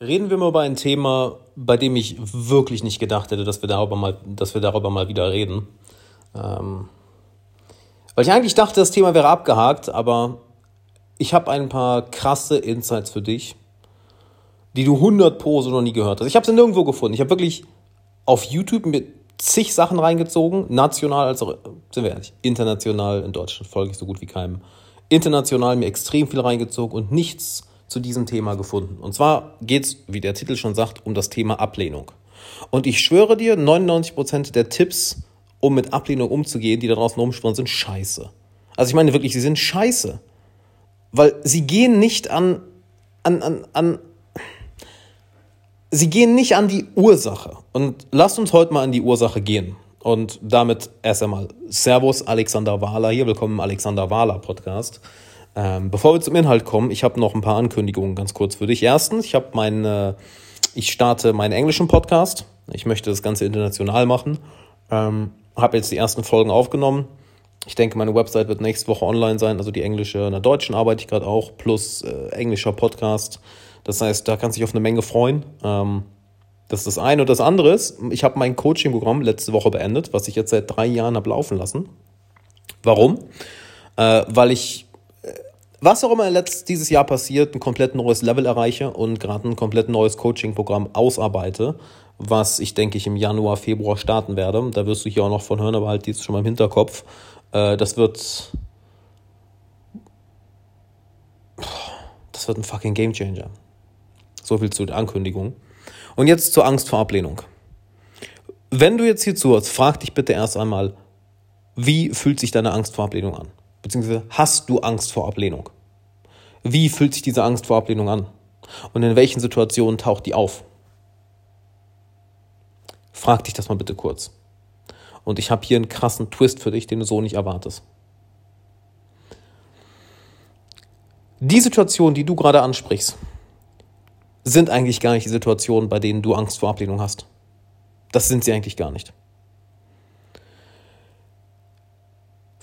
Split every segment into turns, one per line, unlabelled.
Reden wir mal über ein Thema, bei dem ich wirklich nicht gedacht hätte, dass wir darüber mal, dass wir darüber mal wieder reden. Ähm, weil ich eigentlich dachte, das Thema wäre abgehakt, aber ich habe ein paar krasse Insights für dich, die du 100 Pro so noch nie gehört hast. Ich habe sie nirgendwo gefunden. Ich habe wirklich auf YouTube mir zig Sachen reingezogen, national als auch, sind wir ehrlich, international. In Deutschland folge ich so gut wie keinem. International mir extrem viel reingezogen und nichts zu diesem Thema gefunden. Und zwar geht es, wie der Titel schon sagt, um das Thema Ablehnung. Und ich schwöre dir, 99% der Tipps, um mit Ablehnung umzugehen, die da draußen rumschwirren, sind scheiße. Also ich meine wirklich, sie sind scheiße. Weil sie gehen nicht an, an, an, an, sie gehen nicht an die Ursache. Und lasst uns heute mal an die Ursache gehen. Und damit erst einmal Servus, Alexander Wahler hier. Willkommen im Alexander Wahler Podcast. Ähm, bevor wir zum Inhalt kommen, ich habe noch ein paar Ankündigungen ganz kurz für dich. Erstens, ich habe meine, ich starte meinen englischen Podcast. Ich möchte das Ganze international machen. Ähm, habe jetzt die ersten Folgen aufgenommen. Ich denke, meine Website wird nächste Woche online sein, also die englische. In der deutschen arbeite ich gerade auch, plus äh, englischer Podcast. Das heißt, da kannst du dich auf eine Menge freuen. Ähm, das ist das eine. Und das andere ist, ich habe mein Coaching-Programm letzte Woche beendet, was ich jetzt seit drei Jahren habe laufen lassen. Warum? Äh, weil ich was auch immer letzt, dieses Jahr passiert, ein komplett neues Level erreiche und gerade ein komplett neues Coaching-Programm ausarbeite, was ich denke ich im Januar, Februar starten werde. Da wirst du hier auch noch von hören, aber halt dies schon mal im Hinterkopf. Äh, das wird. Das wird ein fucking Gamechanger. So viel zu der Ankündigung. Und jetzt zur Angst vor Ablehnung. Wenn du jetzt hier zuhörst, frag dich bitte erst einmal, wie fühlt sich deine Angst vor Ablehnung an? Beziehungsweise hast du Angst vor Ablehnung? Wie fühlt sich diese Angst vor Ablehnung an? Und in welchen Situationen taucht die auf? Frag dich das mal bitte kurz. Und ich habe hier einen krassen Twist für dich, den du so nicht erwartest. Die Situationen, die du gerade ansprichst, sind eigentlich gar nicht die Situationen, bei denen du Angst vor Ablehnung hast. Das sind sie eigentlich gar nicht.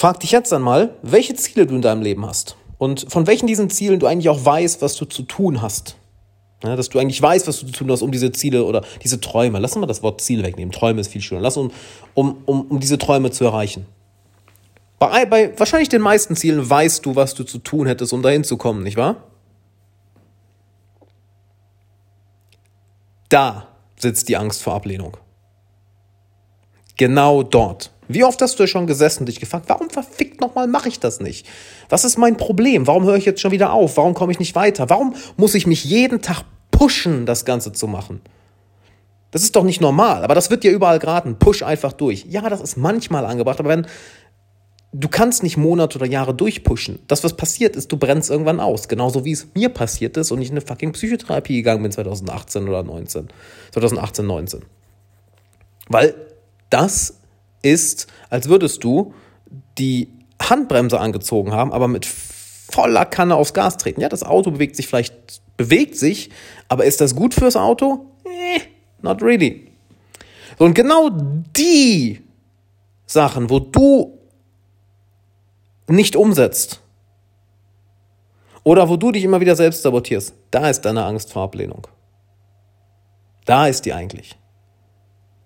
Frag dich jetzt einmal, welche Ziele du in deinem Leben hast und von welchen diesen Zielen du eigentlich auch weißt, was du zu tun hast. Ja, dass du eigentlich weißt, was du zu tun hast, um diese Ziele oder diese Träume, lass uns mal das Wort Ziel wegnehmen, Träume ist viel schöner, lass uns, um, um, um diese Träume zu erreichen. Bei, bei wahrscheinlich den meisten Zielen weißt du, was du zu tun hättest, um dahin zu kommen, nicht wahr? Da sitzt die Angst vor Ablehnung. Genau dort. Wie oft hast du schon gesessen und dich gefragt, warum verfickt nochmal mache ich das nicht? Was ist mein Problem? Warum höre ich jetzt schon wieder auf? Warum komme ich nicht weiter? Warum muss ich mich jeden Tag pushen, das Ganze zu machen? Das ist doch nicht normal, aber das wird dir überall geraten. Push einfach durch. Ja, das ist manchmal angebracht, aber wenn du kannst nicht Monate oder Jahre durchpushen. Das, was passiert ist, du brennst irgendwann aus. Genauso wie es mir passiert ist und ich in eine fucking Psychotherapie gegangen bin 2018 oder 19. 2018, 19. Weil das ist, als würdest du die Handbremse angezogen haben, aber mit voller Kanne aufs Gas treten. Ja, das Auto bewegt sich vielleicht, bewegt sich, aber ist das gut fürs Auto? Eh, not really. Und genau die Sachen, wo du nicht umsetzt oder wo du dich immer wieder selbst sabotierst, da ist deine Angst vor Ablehnung. Da ist die eigentlich.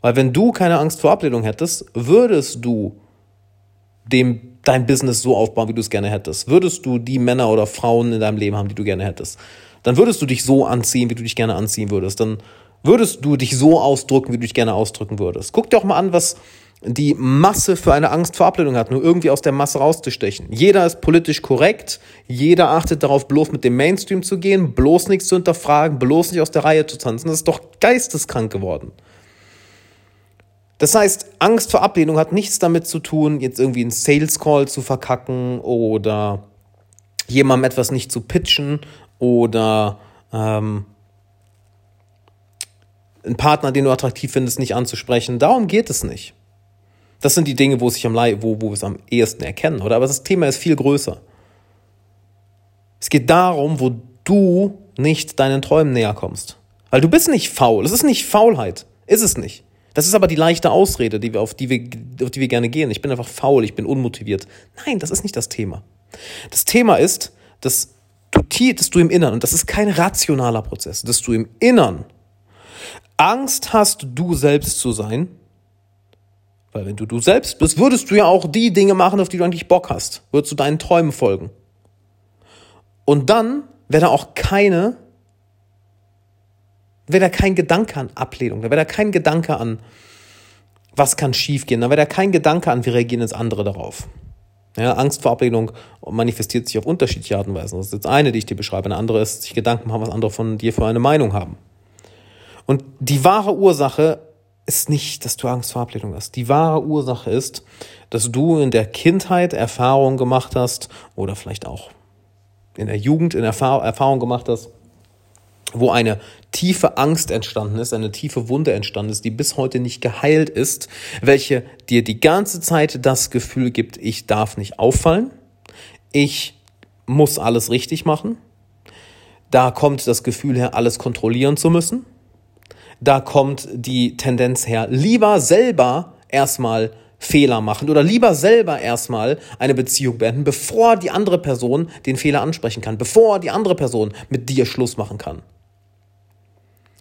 Weil wenn du keine Angst vor Ablehnung hättest, würdest du dem, dein Business so aufbauen, wie du es gerne hättest. Würdest du die Männer oder Frauen in deinem Leben haben, die du gerne hättest. Dann würdest du dich so anziehen, wie du dich gerne anziehen würdest. Dann würdest du dich so ausdrücken, wie du dich gerne ausdrücken würdest. Guck dir auch mal an, was die Masse für eine Angst vor Ablehnung hat, nur irgendwie aus der Masse rauszustechen. Jeder ist politisch korrekt, jeder achtet darauf, bloß mit dem Mainstream zu gehen, bloß nichts zu hinterfragen, bloß nicht aus der Reihe zu tanzen. Das ist doch geisteskrank geworden. Das heißt, Angst vor Ablehnung hat nichts damit zu tun, jetzt irgendwie einen Sales Call zu verkacken oder jemandem etwas nicht zu pitchen oder ähm, einen Partner, den du attraktiv findest, nicht anzusprechen. Darum geht es nicht. Das sind die Dinge, wo, sich am, wo, wo wir es am ehesten erkennen, oder? Aber das Thema ist viel größer. Es geht darum, wo du nicht deinen Träumen näher kommst. Weil du bist nicht faul. Es ist nicht Faulheit. Ist es nicht. Das ist aber die leichte Ausrede, die wir, auf, die wir, auf die wir gerne gehen. Ich bin einfach faul, ich bin unmotiviert. Nein, das ist nicht das Thema. Das Thema ist, dass du, dass du im Innern, und das ist kein rationaler Prozess, dass du im Innern Angst hast, du selbst zu sein, weil wenn du du selbst bist, würdest du ja auch die Dinge machen, auf die du eigentlich Bock hast. Würdest du deinen Träumen folgen. Und dann wäre da auch keine, wäre da kein Gedanke an Ablehnung, da wäre da kein Gedanke an, was kann schiefgehen, da wäre da kein Gedanke an, wie reagieren jetzt andere darauf. Ja, Angst vor Ablehnung manifestiert sich auf unterschiedliche Arten und Weisen. Das ist jetzt eine, die ich dir beschreibe. Eine andere ist, sich Gedanken machen, was andere von dir für eine Meinung haben. Und die wahre Ursache ist nicht, dass du Angst vor Ablehnung hast. Die wahre Ursache ist, dass du in der Kindheit Erfahrungen gemacht hast oder vielleicht auch in der Jugend in Erfahr Erfahrung gemacht hast, wo eine tiefe Angst entstanden ist, eine tiefe Wunde entstanden ist, die bis heute nicht geheilt ist, welche dir die ganze Zeit das Gefühl gibt, ich darf nicht auffallen, ich muss alles richtig machen, da kommt das Gefühl her, alles kontrollieren zu müssen, da kommt die Tendenz her, lieber selber erstmal Fehler machen oder lieber selber erstmal eine Beziehung beenden, bevor die andere Person den Fehler ansprechen kann, bevor die andere Person mit dir Schluss machen kann.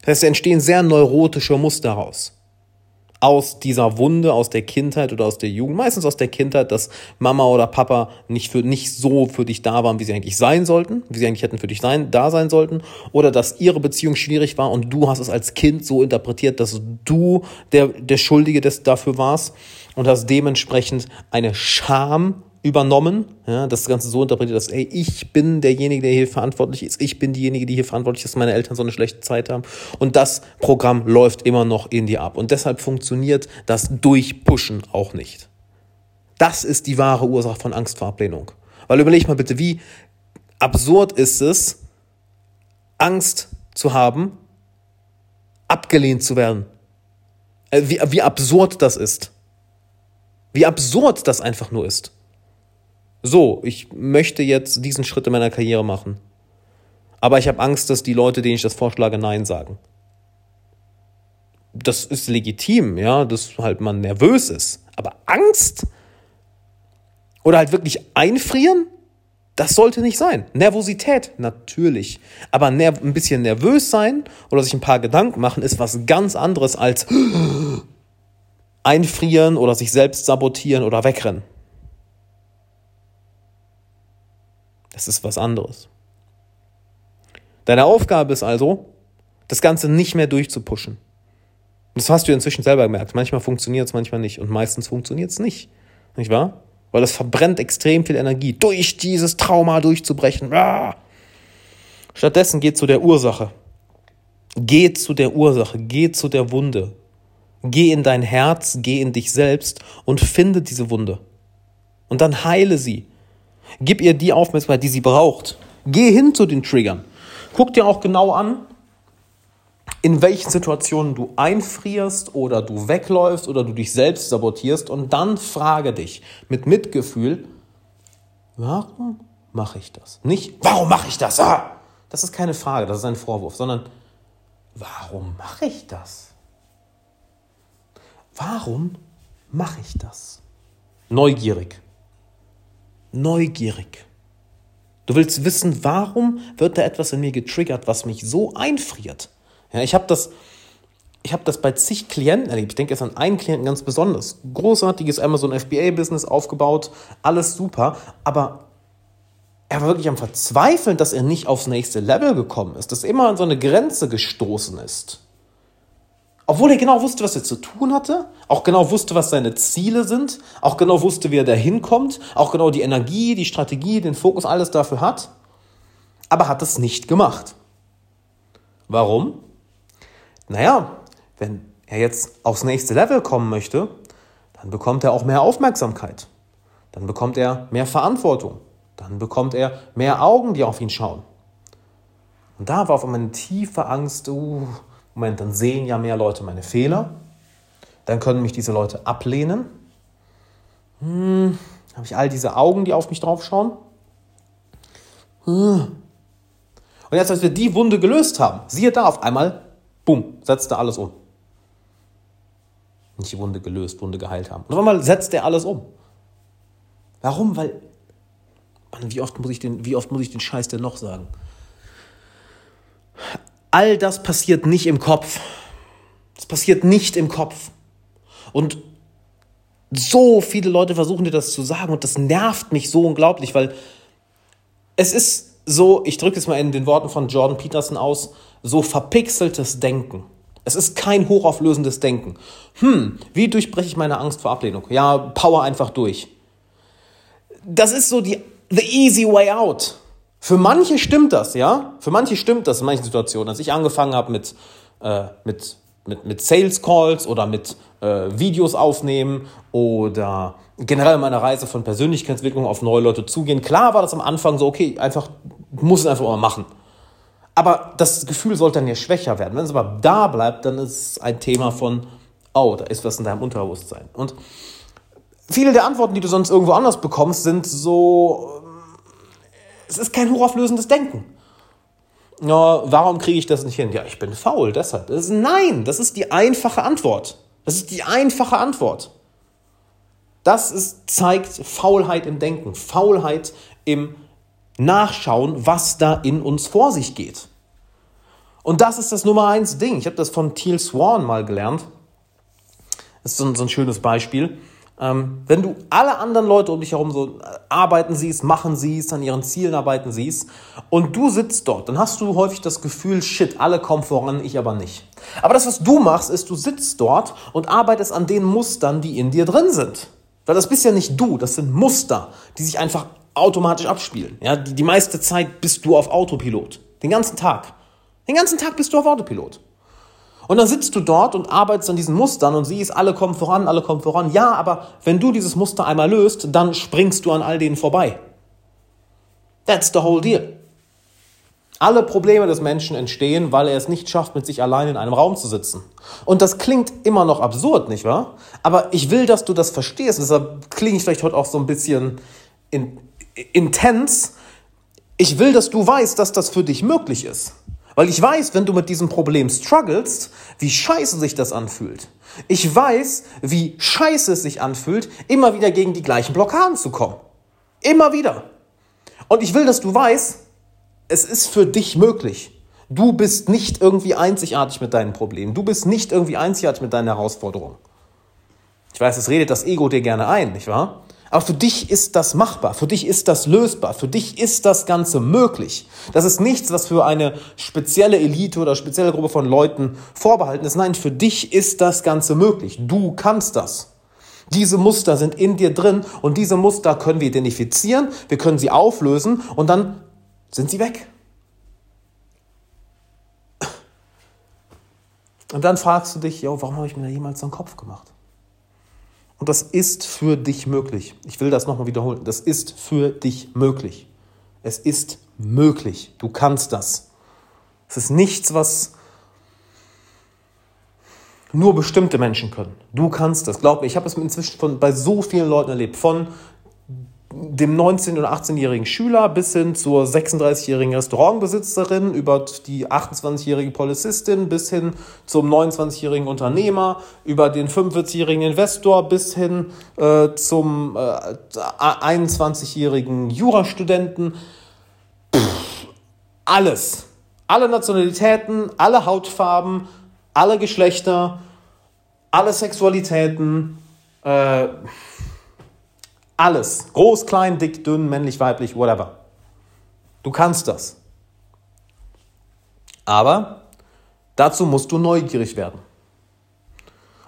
Das heißt, es entstehen sehr neurotische Muster daraus. Aus dieser Wunde, aus der Kindheit oder aus der Jugend, meistens aus der Kindheit, dass Mama oder Papa nicht, für, nicht so für dich da waren, wie sie eigentlich sein sollten, wie sie eigentlich hätten für dich sein, da sein sollten, oder dass ihre Beziehung schwierig war und du hast es als Kind so interpretiert, dass du der, der Schuldige des, dafür warst und hast dementsprechend eine Scham übernommen, ja, das Ganze so interpretiert, dass, ey, ich bin derjenige, der hier verantwortlich ist, ich bin diejenige, die hier verantwortlich ist, dass meine Eltern so eine schlechte Zeit haben. Und das Programm läuft immer noch in dir ab. Und deshalb funktioniert das Durchpushen auch nicht. Das ist die wahre Ursache von Angst vor Ablehnung. Weil überleg mal bitte, wie absurd ist es, Angst zu haben, abgelehnt zu werden. Äh, wie, wie absurd das ist. Wie absurd das einfach nur ist so, ich möchte jetzt diesen Schritt in meiner Karriere machen. Aber ich habe Angst, dass die Leute, denen ich das vorschlage, Nein sagen. Das ist legitim, ja, dass halt man nervös ist. Aber Angst? Oder halt wirklich einfrieren? Das sollte nicht sein. Nervosität, natürlich. Aber ein bisschen nervös sein oder sich ein paar Gedanken machen, ist was ganz anderes als einfrieren oder sich selbst sabotieren oder wegrennen. Das ist was anderes. Deine Aufgabe ist also, das Ganze nicht mehr durchzupushen. Das hast du inzwischen selber gemerkt. Manchmal funktioniert es, manchmal nicht. Und meistens funktioniert es nicht. Nicht wahr? Weil es verbrennt extrem viel Energie, durch dieses Trauma durchzubrechen. Ah! Stattdessen geht zu der Ursache. Geh zu der Ursache, geh zu der Wunde. Geh in dein Herz, geh in dich selbst und finde diese Wunde. Und dann heile sie. Gib ihr die Aufmerksamkeit, die sie braucht. Geh hin zu den Triggern. Guck dir auch genau an, in welchen Situationen du einfrierst oder du wegläufst oder du dich selbst sabotierst und dann frage dich mit Mitgefühl, warum mache ich das? Nicht, warum mache ich das? Ah! Das ist keine Frage, das ist ein Vorwurf, sondern warum mache ich das? Warum mache ich das? Neugierig neugierig. Du willst wissen, warum wird da etwas in mir getriggert, was mich so einfriert. Ja, ich habe das, ich habe das bei zig Klienten erlebt. Ich denke jetzt an einen Klienten ganz besonders. Großartiges Amazon FBA-Business aufgebaut, alles super, aber er war wirklich am Verzweifeln, dass er nicht aufs nächste Level gekommen ist, dass er immer an so eine Grenze gestoßen ist. Obwohl er genau wusste, was er zu tun hatte, auch genau wusste, was seine Ziele sind, auch genau wusste, wie er da hinkommt, auch genau die Energie, die Strategie, den Fokus, alles dafür hat, aber hat es nicht gemacht. Warum? Naja, wenn er jetzt aufs nächste Level kommen möchte, dann bekommt er auch mehr Aufmerksamkeit. Dann bekommt er mehr Verantwortung. Dann bekommt er mehr Augen, die auf ihn schauen. Und da war auf einmal eine tiefe Angst, uh, Moment, dann sehen ja mehr Leute meine Fehler. Dann können mich diese Leute ablehnen. Hm, habe ich all diese Augen, die auf mich drauf schauen? Hm. Und jetzt, als wir die Wunde gelöst haben, siehe da auf einmal, bumm, setzte alles um. Nicht die Wunde gelöst, Wunde geheilt haben. Und auf einmal setzt er alles um. Warum? Weil Mann, wie oft muss ich den, wie oft muss ich den Scheiß denn noch sagen? All das passiert nicht im Kopf. Das passiert nicht im Kopf. Und so viele Leute versuchen dir das zu sagen und das nervt mich so unglaublich, weil es ist so, ich drücke es mal in den Worten von Jordan Peterson aus, so verpixeltes Denken. Es ist kein hochauflösendes Denken. Hm, wie durchbreche ich meine Angst vor Ablehnung? Ja, power einfach durch. Das ist so die the easy way out. Für manche stimmt das, ja? Für manche stimmt das in manchen Situationen. Als ich angefangen habe mit, äh, mit, mit, mit Sales Calls oder mit äh, Videos aufnehmen oder generell meine Reise von Persönlichkeitsentwicklung auf neue Leute zugehen. Klar war das am Anfang so, okay, einfach, muss es einfach mal machen. Aber das Gefühl sollte dann ja schwächer werden. Wenn es aber da bleibt, dann ist es ein Thema von, oh, da ist was in deinem Unterbewusstsein. Und viele der Antworten, die du sonst irgendwo anders bekommst, sind so, es ist kein hochauflösendes Denken. Ja, warum kriege ich das nicht hin? Ja, ich bin faul, deshalb. Das ist, nein, das ist die einfache Antwort. Das ist die einfache Antwort. Das ist, zeigt Faulheit im Denken, Faulheit im Nachschauen, was da in uns vor sich geht. Und das ist das Nummer eins Ding. Ich habe das von Teal Swan mal gelernt. Das ist so ein, so ein schönes Beispiel. Ähm, wenn du alle anderen Leute um dich herum so äh, arbeiten siehst, machen siehst, an ihren Zielen arbeiten siehst und du sitzt dort, dann hast du häufig das Gefühl, shit, alle kommen voran, ich aber nicht. Aber das, was du machst, ist, du sitzt dort und arbeitest an den Mustern, die in dir drin sind. Weil das bist ja nicht du, das sind Muster, die sich einfach automatisch abspielen. Ja, die, die meiste Zeit bist du auf Autopilot. Den ganzen Tag. Den ganzen Tag bist du auf Autopilot. Und dann sitzt du dort und arbeitest an diesen Mustern und siehst, alle kommen voran, alle kommen voran. Ja, aber wenn du dieses Muster einmal löst, dann springst du an all denen vorbei. That's the whole deal. Alle Probleme des Menschen entstehen, weil er es nicht schafft, mit sich allein in einem Raum zu sitzen. Und das klingt immer noch absurd, nicht wahr? Aber ich will, dass du das verstehst. deshalb klinge ich vielleicht heute auch so ein bisschen in, intens. Ich will, dass du weißt, dass das für dich möglich ist. Weil ich weiß, wenn du mit diesem Problem strugglest, wie scheiße sich das anfühlt. Ich weiß, wie scheiße es sich anfühlt, immer wieder gegen die gleichen Blockaden zu kommen. Immer wieder. Und ich will, dass du weißt, es ist für dich möglich. Du bist nicht irgendwie einzigartig mit deinen Problemen. Du bist nicht irgendwie einzigartig mit deinen Herausforderungen. Ich weiß, es redet das Ego dir gerne ein, nicht wahr? Aber für dich ist das machbar, für dich ist das lösbar, für dich ist das Ganze möglich. Das ist nichts, was für eine spezielle Elite oder spezielle Gruppe von Leuten vorbehalten ist. Nein, für dich ist das Ganze möglich. Du kannst das. Diese Muster sind in dir drin und diese Muster können wir identifizieren, wir können sie auflösen und dann sind sie weg. Und dann fragst du dich, jo, warum habe ich mir da jemals so einen Kopf gemacht? Und das ist für dich möglich. Ich will das nochmal wiederholen. Das ist für dich möglich. Es ist möglich. Du kannst das. Es ist nichts, was nur bestimmte Menschen können. Du kannst das. Glaub mir, ich habe es inzwischen von, bei so vielen Leuten erlebt. Von dem 19- oder 18-jährigen Schüler bis hin zur 36-jährigen Restaurantbesitzerin, über die 28-jährige Polizistin bis hin zum 29-jährigen Unternehmer, über den 45-jährigen Investor bis hin äh, zum äh, 21-jährigen Jurastudenten. Pff, alles. Alle Nationalitäten, alle Hautfarben, alle Geschlechter, alle Sexualitäten. Äh, alles. Groß, klein, dick, dünn, männlich, weiblich, whatever. Du kannst das. Aber dazu musst du neugierig werden.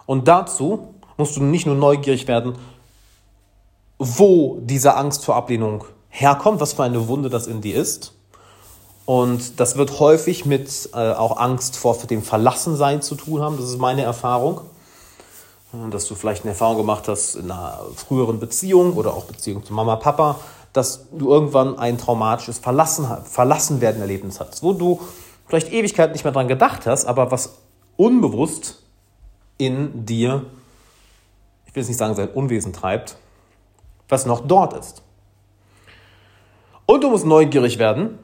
Und dazu musst du nicht nur neugierig werden, wo diese Angst vor Ablehnung herkommt, was für eine Wunde das in dir ist. Und das wird häufig mit äh, auch Angst vor dem Verlassensein zu tun haben. Das ist meine Erfahrung dass du vielleicht eine Erfahrung gemacht hast in einer früheren Beziehung oder auch Beziehung zu Mama, Papa, dass du irgendwann ein traumatisches Verlassen, Verlassenwerden Erlebnis hattest, wo du vielleicht Ewigkeit nicht mehr dran gedacht hast, aber was unbewusst in dir, ich will jetzt nicht sagen, sein Unwesen treibt, was noch dort ist. Und du musst neugierig werden,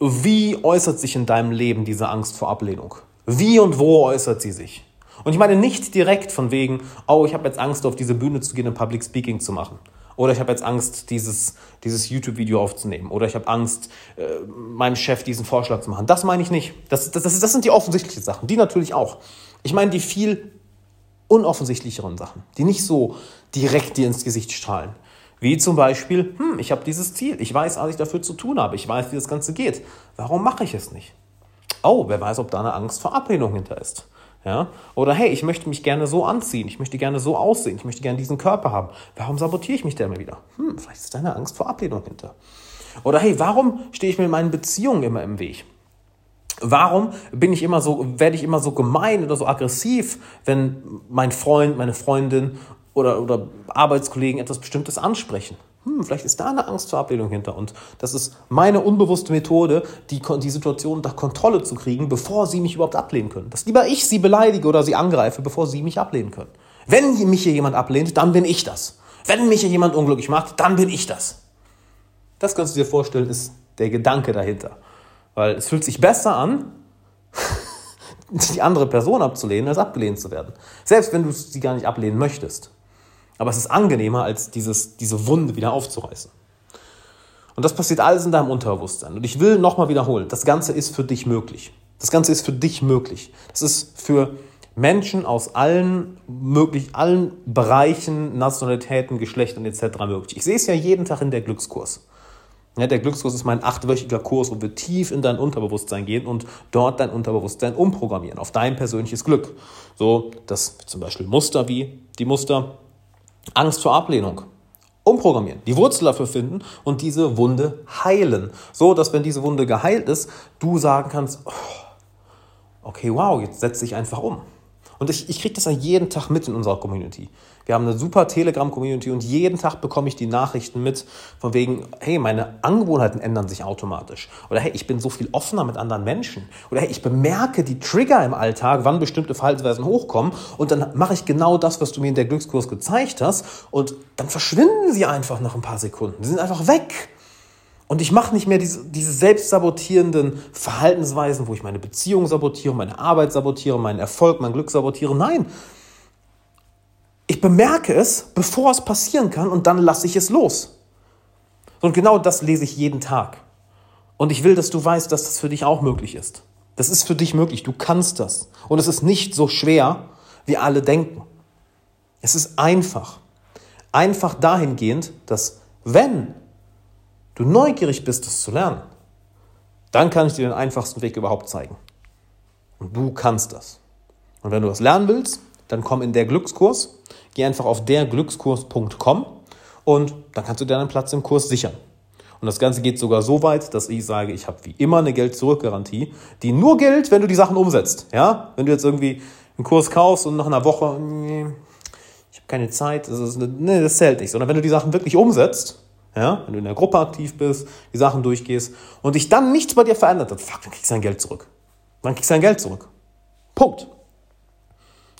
wie äußert sich in deinem Leben diese Angst vor Ablehnung? Wie und wo äußert sie sich? Und ich meine nicht direkt von wegen, oh, ich habe jetzt Angst, auf diese Bühne zu gehen und Public Speaking zu machen. Oder ich habe jetzt Angst, dieses, dieses YouTube-Video aufzunehmen. Oder ich habe Angst, äh, meinem Chef diesen Vorschlag zu machen. Das meine ich nicht. Das, das, das, das sind die offensichtlichen Sachen. Die natürlich auch. Ich meine die viel unoffensichtlicheren Sachen, die nicht so direkt dir ins Gesicht strahlen. Wie zum Beispiel, hm, ich habe dieses Ziel, ich weiß, was ich dafür zu tun habe, ich weiß, wie das Ganze geht. Warum mache ich es nicht? Oh, wer weiß, ob da eine Angst vor Ablehnung hinter ist. Ja? Oder hey, ich möchte mich gerne so anziehen, ich möchte gerne so aussehen, ich möchte gerne diesen Körper haben. Warum sabotiere ich mich da immer wieder? Hm, vielleicht ist da eine Angst vor Ablehnung hinter. Oder hey, warum stehe ich mir in meinen Beziehungen immer im Weg? Warum bin ich immer so, werde ich immer so gemein oder so aggressiv, wenn mein Freund, meine Freundin oder, oder Arbeitskollegen etwas Bestimmtes ansprechen? Hm, vielleicht ist da eine Angst vor Ablehnung hinter. Und das ist meine unbewusste Methode, die, die Situation unter Kontrolle zu kriegen, bevor sie mich überhaupt ablehnen können. Dass lieber ich sie beleidige oder sie angreife, bevor sie mich ablehnen können. Wenn mich hier jemand ablehnt, dann bin ich das. Wenn mich hier jemand unglücklich macht, dann bin ich das. Das kannst du dir vorstellen, ist der Gedanke dahinter. Weil es fühlt sich besser an, die andere Person abzulehnen, als abgelehnt zu werden. Selbst wenn du sie gar nicht ablehnen möchtest. Aber es ist angenehmer, als dieses, diese Wunde wieder aufzureißen. Und das passiert alles in deinem Unterbewusstsein. Und ich will nochmal wiederholen, das Ganze ist für dich möglich. Das Ganze ist für dich möglich. Das ist für Menschen aus allen möglich, allen Bereichen, Nationalitäten, Geschlechtern etc. möglich. Ich sehe es ja jeden Tag in der Glückskurs. Ja, der Glückskurs ist mein achtwöchiger Kurs, wo wir tief in dein Unterbewusstsein gehen und dort dein Unterbewusstsein umprogrammieren auf dein persönliches Glück. So, dass zum Beispiel Muster wie die Muster Angst vor Ablehnung. Umprogrammieren, die Wurzel dafür finden und diese Wunde heilen. So, dass wenn diese Wunde geheilt ist, du sagen kannst, oh, okay, wow, jetzt setze ich einfach um. Und ich, ich kriege das ja jeden Tag mit in unserer Community. Wir haben eine super Telegram-Community und jeden Tag bekomme ich die Nachrichten mit, von wegen, hey, meine Angewohnheiten ändern sich automatisch. Oder hey, ich bin so viel offener mit anderen Menschen. Oder hey, ich bemerke die Trigger im Alltag, wann bestimmte Verhaltensweisen hochkommen. Und dann mache ich genau das, was du mir in der Glückskurs gezeigt hast. Und dann verschwinden sie einfach nach ein paar Sekunden. Sie sind einfach weg. Und ich mache nicht mehr diese, diese selbstsabotierenden Verhaltensweisen, wo ich meine Beziehung sabotiere, meine Arbeit sabotiere, meinen Erfolg, mein Glück sabotiere. Nein, ich bemerke es, bevor es passieren kann und dann lasse ich es los. Und genau das lese ich jeden Tag. Und ich will, dass du weißt, dass das für dich auch möglich ist. Das ist für dich möglich. Du kannst das. Und es ist nicht so schwer, wie alle denken. Es ist einfach. Einfach dahingehend, dass wenn du neugierig bist, das zu lernen, dann kann ich dir den einfachsten Weg überhaupt zeigen. Und du kannst das. Und wenn du das lernen willst, dann komm in der Glückskurs. Geh einfach auf derglückskurs.com und dann kannst du dir einen Platz im Kurs sichern. Und das Ganze geht sogar so weit, dass ich sage, ich habe wie immer eine Geld-Zurück-Garantie, die nur gilt, wenn du die Sachen umsetzt. Ja? Wenn du jetzt irgendwie einen Kurs kaufst und nach einer Woche, nee, ich habe keine Zeit, das, ist nee, das zählt nicht. Sondern wenn du die Sachen wirklich umsetzt, ja, wenn du in der Gruppe aktiv bist, die Sachen durchgehst und dich dann nichts bei dir verändert hat, fuck, dann kriegst du dein Geld zurück. Dann kriegst du dein Geld zurück. Punkt.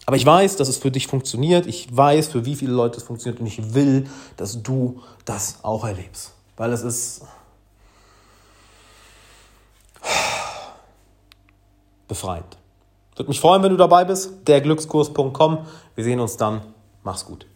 Aber ich weiß, dass es für dich funktioniert. Ich weiß, für wie viele Leute es funktioniert. Und ich will, dass du das auch erlebst. Weil es ist befreiend. Würde mich freuen, wenn du dabei bist. Derglückskurs.com. Wir sehen uns dann. Mach's gut.